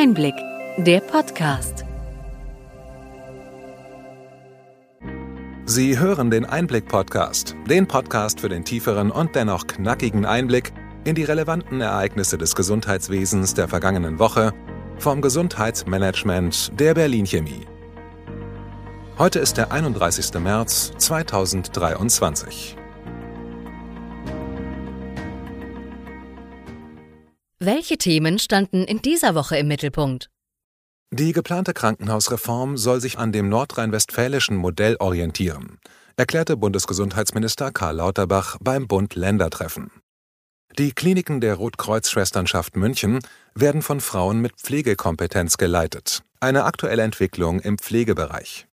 Einblick, der Podcast. Sie hören den Einblick-Podcast, den Podcast für den tieferen und dennoch knackigen Einblick in die relevanten Ereignisse des Gesundheitswesens der vergangenen Woche vom Gesundheitsmanagement der Berlin Chemie. Heute ist der 31. März 2023. Welche Themen standen in dieser Woche im Mittelpunkt? Die geplante Krankenhausreform soll sich an dem nordrhein-westfälischen Modell orientieren, erklärte Bundesgesundheitsminister Karl Lauterbach beim Bund-Länder-Treffen. Die Kliniken der Rotkreuz-Schwesternschaft München werden von Frauen mit Pflegekompetenz geleitet, eine aktuelle Entwicklung im Pflegebereich.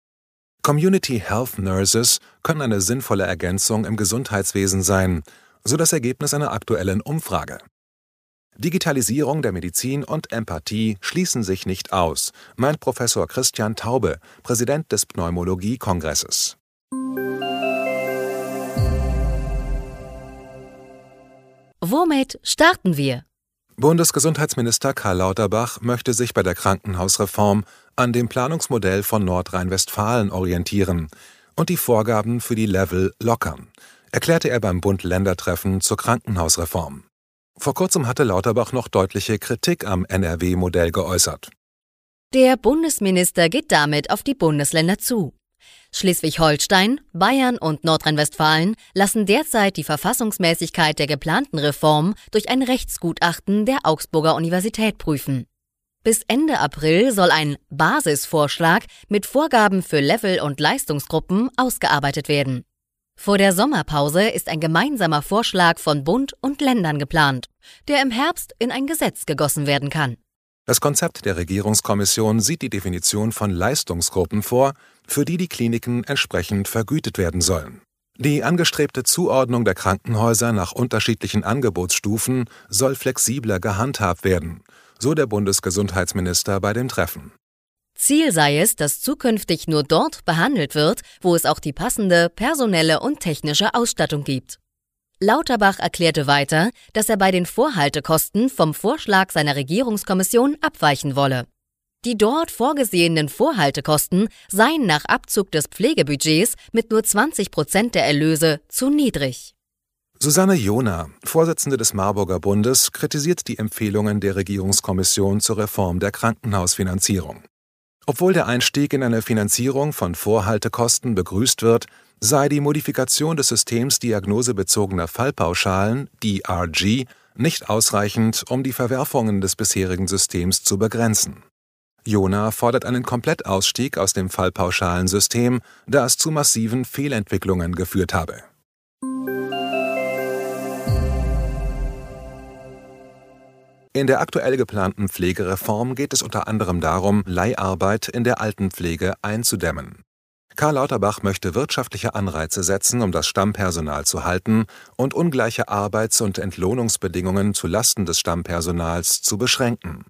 Community Health Nurses können eine sinnvolle Ergänzung im Gesundheitswesen sein, so das Ergebnis einer aktuellen Umfrage. Digitalisierung der Medizin und Empathie schließen sich nicht aus, meint Professor Christian Taube, Präsident des Pneumologie-Kongresses. Womit starten wir? Bundesgesundheitsminister Karl Lauterbach möchte sich bei der Krankenhausreform an dem Planungsmodell von Nordrhein-Westfalen orientieren und die Vorgaben für die Level lockern, erklärte er beim Bund-Länder-Treffen zur Krankenhausreform. Vor kurzem hatte Lauterbach noch deutliche Kritik am NRW-Modell geäußert. Der Bundesminister geht damit auf die Bundesländer zu. Schleswig-Holstein, Bayern und Nordrhein-Westfalen lassen derzeit die Verfassungsmäßigkeit der geplanten Reform durch ein Rechtsgutachten der Augsburger Universität prüfen. Bis Ende April soll ein Basisvorschlag mit Vorgaben für Level- und Leistungsgruppen ausgearbeitet werden. Vor der Sommerpause ist ein gemeinsamer Vorschlag von Bund und Ländern geplant, der im Herbst in ein Gesetz gegossen werden kann. Das Konzept der Regierungskommission sieht die Definition von Leistungsgruppen vor, für die die Kliniken entsprechend vergütet werden sollen. Die angestrebte Zuordnung der Krankenhäuser nach unterschiedlichen Angebotsstufen soll flexibler gehandhabt werden, so der Bundesgesundheitsminister bei dem Treffen. Ziel sei es, dass zukünftig nur dort behandelt wird, wo es auch die passende personelle und technische Ausstattung gibt. Lauterbach erklärte weiter, dass er bei den Vorhaltekosten vom Vorschlag seiner Regierungskommission abweichen wolle. Die dort vorgesehenen Vorhaltekosten seien nach Abzug des Pflegebudgets mit nur 20 Prozent der Erlöse zu niedrig. Susanne Jona, Vorsitzende des Marburger Bundes, kritisiert die Empfehlungen der Regierungskommission zur Reform der Krankenhausfinanzierung. Obwohl der Einstieg in eine Finanzierung von Vorhaltekosten begrüßt wird, sei die Modifikation des Systems diagnosebezogener Fallpauschalen DRG nicht ausreichend, um die Verwerfungen des bisherigen Systems zu begrenzen. Jona fordert einen Komplettausstieg aus dem Fallpauschalensystem, da es zu massiven Fehlentwicklungen geführt habe. In der aktuell geplanten Pflegereform geht es unter anderem darum, Leiharbeit in der Altenpflege einzudämmen. Karl Lauterbach möchte wirtschaftliche Anreize setzen, um das Stammpersonal zu halten und ungleiche Arbeits- und Entlohnungsbedingungen zu Lasten des Stammpersonals zu beschränken.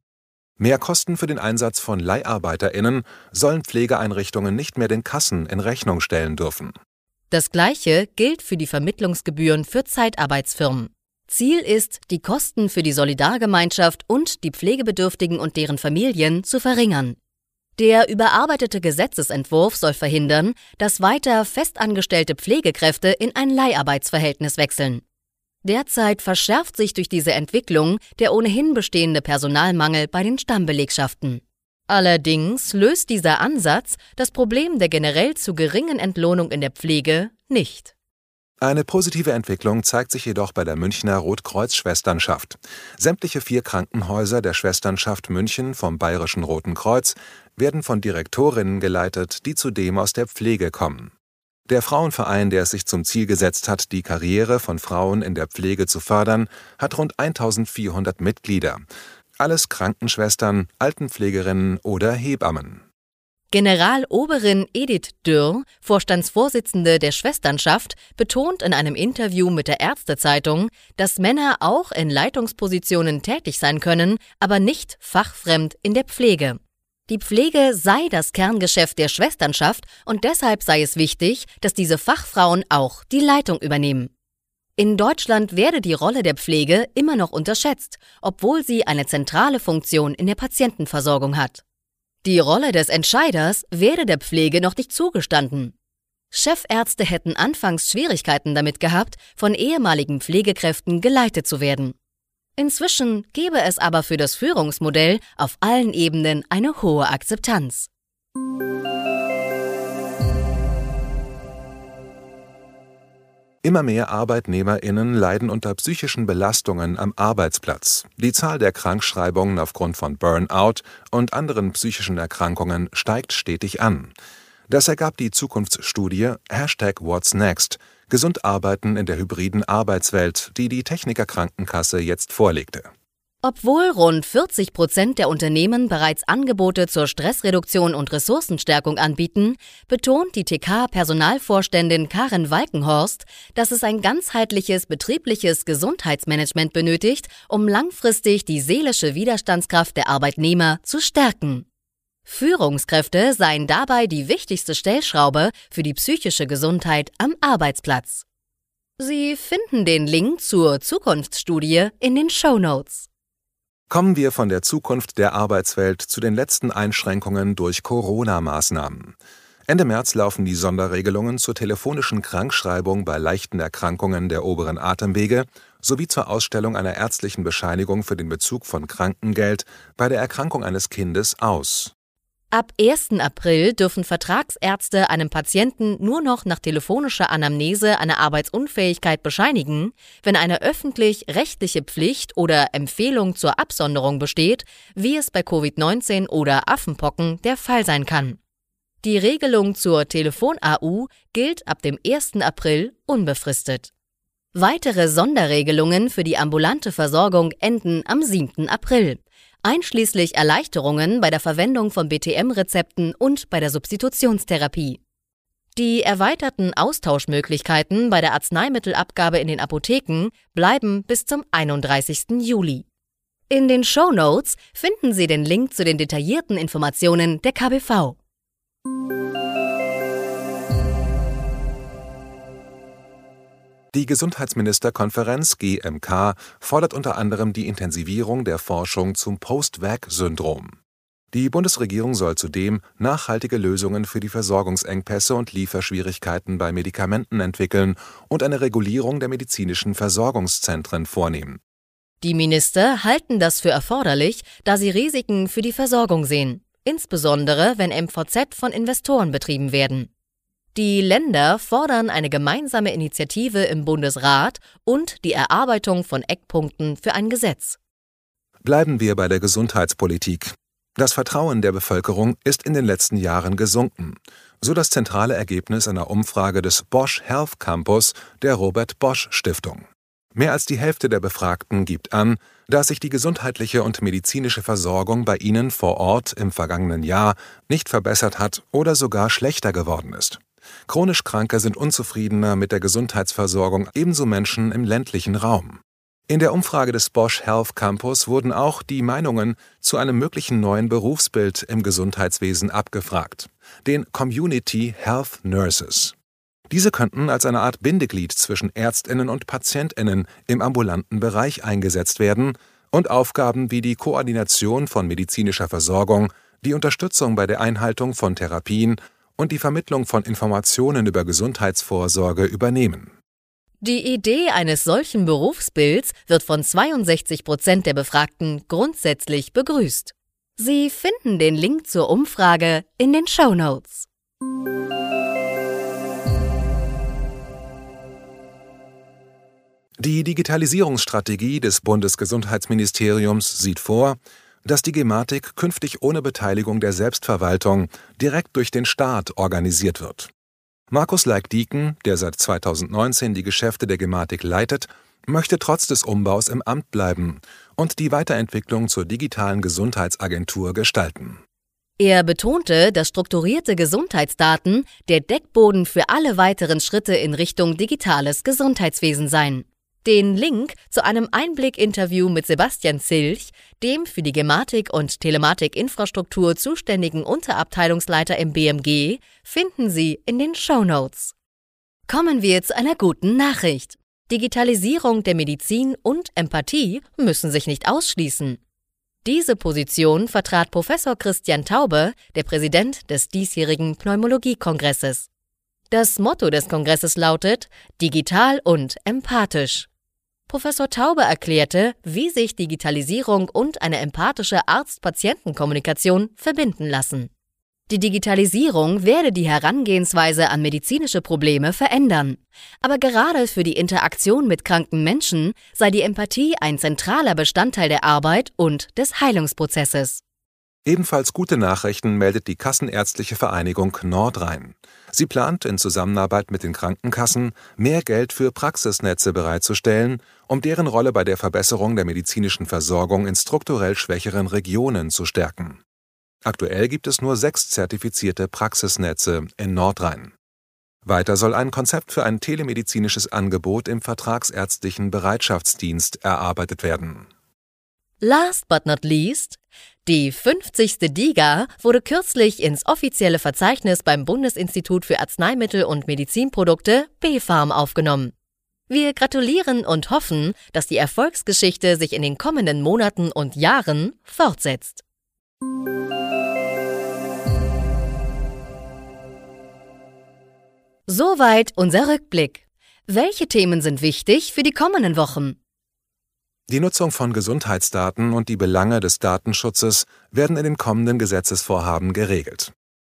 Mehr Kosten für den Einsatz von LeiharbeiterInnen sollen Pflegeeinrichtungen nicht mehr den Kassen in Rechnung stellen dürfen. Das Gleiche gilt für die Vermittlungsgebühren für Zeitarbeitsfirmen. Ziel ist, die Kosten für die Solidargemeinschaft und die Pflegebedürftigen und deren Familien zu verringern. Der überarbeitete Gesetzesentwurf soll verhindern, dass weiter festangestellte Pflegekräfte in ein Leiharbeitsverhältnis wechseln. Derzeit verschärft sich durch diese Entwicklung der ohnehin bestehende Personalmangel bei den Stammbelegschaften. Allerdings löst dieser Ansatz das Problem der generell zu geringen Entlohnung in der Pflege nicht. Eine positive Entwicklung zeigt sich jedoch bei der Münchner Rotkreuz-Schwesternschaft. Sämtliche vier Krankenhäuser der Schwesternschaft München vom Bayerischen Roten Kreuz werden von Direktorinnen geleitet, die zudem aus der Pflege kommen. Der Frauenverein, der es sich zum Ziel gesetzt hat, die Karriere von Frauen in der Pflege zu fördern, hat rund 1400 Mitglieder. Alles Krankenschwestern, Altenpflegerinnen oder Hebammen. Generaloberin Edith Dürr, Vorstandsvorsitzende der Schwesternschaft, betont in einem Interview mit der Ärztezeitung, dass Männer auch in Leitungspositionen tätig sein können, aber nicht fachfremd in der Pflege. Die Pflege sei das Kerngeschäft der Schwesternschaft und deshalb sei es wichtig, dass diese Fachfrauen auch die Leitung übernehmen. In Deutschland werde die Rolle der Pflege immer noch unterschätzt, obwohl sie eine zentrale Funktion in der Patientenversorgung hat. Die Rolle des Entscheiders werde der Pflege noch nicht zugestanden. Chefärzte hätten anfangs Schwierigkeiten damit gehabt, von ehemaligen Pflegekräften geleitet zu werden. Inzwischen gebe es aber für das Führungsmodell auf allen Ebenen eine hohe Akzeptanz. Immer mehr Arbeitnehmerinnen leiden unter psychischen Belastungen am Arbeitsplatz. Die Zahl der Krankschreibungen aufgrund von Burnout und anderen psychischen Erkrankungen steigt stetig an. Das ergab die Zukunftsstudie Hashtag What's Next Gesund arbeiten in der hybriden Arbeitswelt, die die Techniker Krankenkasse jetzt vorlegte. Obwohl rund 40 Prozent der Unternehmen bereits Angebote zur Stressreduktion und Ressourcenstärkung anbieten, betont die TK-Personalvorständin Karin Walkenhorst, dass es ein ganzheitliches betriebliches Gesundheitsmanagement benötigt, um langfristig die seelische Widerstandskraft der Arbeitnehmer zu stärken. Führungskräfte seien dabei die wichtigste Stellschraube für die psychische Gesundheit am Arbeitsplatz. Sie finden den Link zur Zukunftsstudie in den Show Notes. Kommen wir von der Zukunft der Arbeitswelt zu den letzten Einschränkungen durch Corona-Maßnahmen. Ende März laufen die Sonderregelungen zur telefonischen Krankschreibung bei leichten Erkrankungen der oberen Atemwege sowie zur Ausstellung einer ärztlichen Bescheinigung für den Bezug von Krankengeld bei der Erkrankung eines Kindes aus. Ab 1. April dürfen Vertragsärzte einem Patienten nur noch nach telefonischer Anamnese eine Arbeitsunfähigkeit bescheinigen, wenn eine öffentlich-rechtliche Pflicht oder Empfehlung zur Absonderung besteht, wie es bei Covid-19 oder Affenpocken der Fall sein kann. Die Regelung zur Telefon-AU gilt ab dem 1. April unbefristet. Weitere Sonderregelungen für die ambulante Versorgung enden am 7. April einschließlich Erleichterungen bei der Verwendung von BTM-Rezepten und bei der Substitutionstherapie. Die erweiterten Austauschmöglichkeiten bei der Arzneimittelabgabe in den Apotheken bleiben bis zum 31. Juli. In den Show Notes finden Sie den Link zu den detaillierten Informationen der KBV. Die Gesundheitsministerkonferenz GMK fordert unter anderem die Intensivierung der Forschung zum Post-Vac-Syndrom. Die Bundesregierung soll zudem nachhaltige Lösungen für die Versorgungsengpässe und Lieferschwierigkeiten bei Medikamenten entwickeln und eine Regulierung der medizinischen Versorgungszentren vornehmen. Die Minister halten das für erforderlich, da sie Risiken für die Versorgung sehen, insbesondere wenn MVZ von Investoren betrieben werden. Die Länder fordern eine gemeinsame Initiative im Bundesrat und die Erarbeitung von Eckpunkten für ein Gesetz. Bleiben wir bei der Gesundheitspolitik. Das Vertrauen der Bevölkerung ist in den letzten Jahren gesunken, so das zentrale Ergebnis einer Umfrage des Bosch Health Campus der Robert Bosch Stiftung. Mehr als die Hälfte der Befragten gibt an, dass sich die gesundheitliche und medizinische Versorgung bei ihnen vor Ort im vergangenen Jahr nicht verbessert hat oder sogar schlechter geworden ist. Chronisch Kranke sind unzufriedener mit der Gesundheitsversorgung, ebenso Menschen im ländlichen Raum. In der Umfrage des Bosch Health Campus wurden auch die Meinungen zu einem möglichen neuen Berufsbild im Gesundheitswesen abgefragt, den Community Health Nurses. Diese könnten als eine Art Bindeglied zwischen Ärztinnen und Patientinnen im ambulanten Bereich eingesetzt werden und Aufgaben wie die Koordination von medizinischer Versorgung, die Unterstützung bei der Einhaltung von Therapien und die Vermittlung von Informationen über Gesundheitsvorsorge übernehmen. Die Idee eines solchen Berufsbilds wird von 62 Prozent der Befragten grundsätzlich begrüßt. Sie finden den Link zur Umfrage in den Show Notes. Die Digitalisierungsstrategie des Bundesgesundheitsministeriums sieht vor, dass die Gematik künftig ohne Beteiligung der Selbstverwaltung direkt durch den Staat organisiert wird. Markus Leik-Dieken, der seit 2019 die Geschäfte der Gematik leitet, möchte trotz des Umbaus im Amt bleiben und die Weiterentwicklung zur digitalen Gesundheitsagentur gestalten. Er betonte, dass strukturierte Gesundheitsdaten der Deckboden für alle weiteren Schritte in Richtung digitales Gesundheitswesen seien. Den Link zu einem Einblick-Interview mit Sebastian Zilch, dem für die Gematik- und Telematik-Infrastruktur zuständigen Unterabteilungsleiter im BMG, finden Sie in den Show Notes. Kommen wir zu einer guten Nachricht. Digitalisierung der Medizin und Empathie müssen sich nicht ausschließen. Diese Position vertrat Professor Christian Taube, der Präsident des diesjährigen Pneumologie-Kongresses. Das Motto des Kongresses lautet Digital und empathisch. Professor Taube erklärte, wie sich Digitalisierung und eine empathische Arzt-Patienten-Kommunikation verbinden lassen. Die Digitalisierung werde die Herangehensweise an medizinische Probleme verändern. Aber gerade für die Interaktion mit kranken Menschen sei die Empathie ein zentraler Bestandteil der Arbeit und des Heilungsprozesses. Ebenfalls gute Nachrichten meldet die Kassenärztliche Vereinigung Nordrhein. Sie plant in Zusammenarbeit mit den Krankenkassen mehr Geld für Praxisnetze bereitzustellen, um deren Rolle bei der Verbesserung der medizinischen Versorgung in strukturell schwächeren Regionen zu stärken. Aktuell gibt es nur sechs zertifizierte Praxisnetze in Nordrhein. Weiter soll ein Konzept für ein telemedizinisches Angebot im vertragsärztlichen Bereitschaftsdienst erarbeitet werden. Last but not least, die 50. DIGA wurde kürzlich ins offizielle Verzeichnis beim Bundesinstitut für Arzneimittel und Medizinprodukte BfArM aufgenommen. Wir gratulieren und hoffen, dass die Erfolgsgeschichte sich in den kommenden Monaten und Jahren fortsetzt. Soweit unser Rückblick. Welche Themen sind wichtig für die kommenden Wochen? Die Nutzung von Gesundheitsdaten und die Belange des Datenschutzes werden in den kommenden Gesetzesvorhaben geregelt.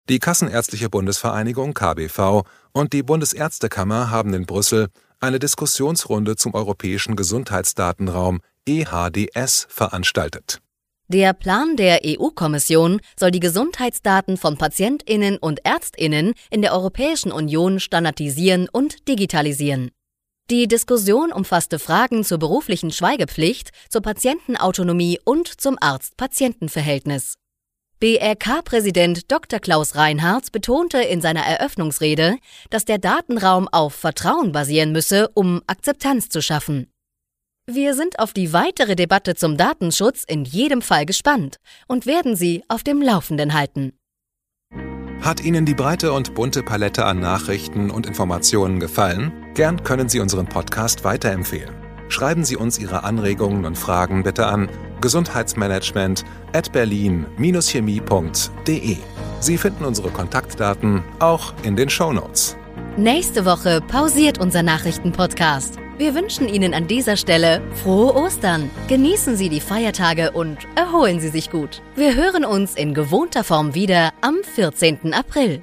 Die Kassenärztliche Bundesvereinigung KBV und die Bundesärztekammer haben in Brüssel eine Diskussionsrunde zum europäischen Gesundheitsdatenraum EHDS veranstaltet. Der Plan der EU-Kommission soll die Gesundheitsdaten von Patientinnen und Ärztinnen in der Europäischen Union standardisieren und digitalisieren. Die Diskussion umfasste Fragen zur beruflichen Schweigepflicht, zur Patientenautonomie und zum Arzt-Patienten-Verhältnis. BRK-Präsident Dr. Klaus Reinhardt betonte in seiner Eröffnungsrede, dass der Datenraum auf Vertrauen basieren müsse, um Akzeptanz zu schaffen. Wir sind auf die weitere Debatte zum Datenschutz in jedem Fall gespannt und werden Sie auf dem Laufenden halten. Hat Ihnen die breite und bunte Palette an Nachrichten und Informationen gefallen? Gern können Sie unseren Podcast weiterempfehlen. Schreiben Sie uns Ihre Anregungen und Fragen bitte an gesundheitsmanagement at berlin-chemie.de. Sie finden unsere Kontaktdaten auch in den Show Notes. Nächste Woche pausiert unser Nachrichtenpodcast. Wir wünschen Ihnen an dieser Stelle frohe Ostern. Genießen Sie die Feiertage und erholen Sie sich gut. Wir hören uns in gewohnter Form wieder am 14. April.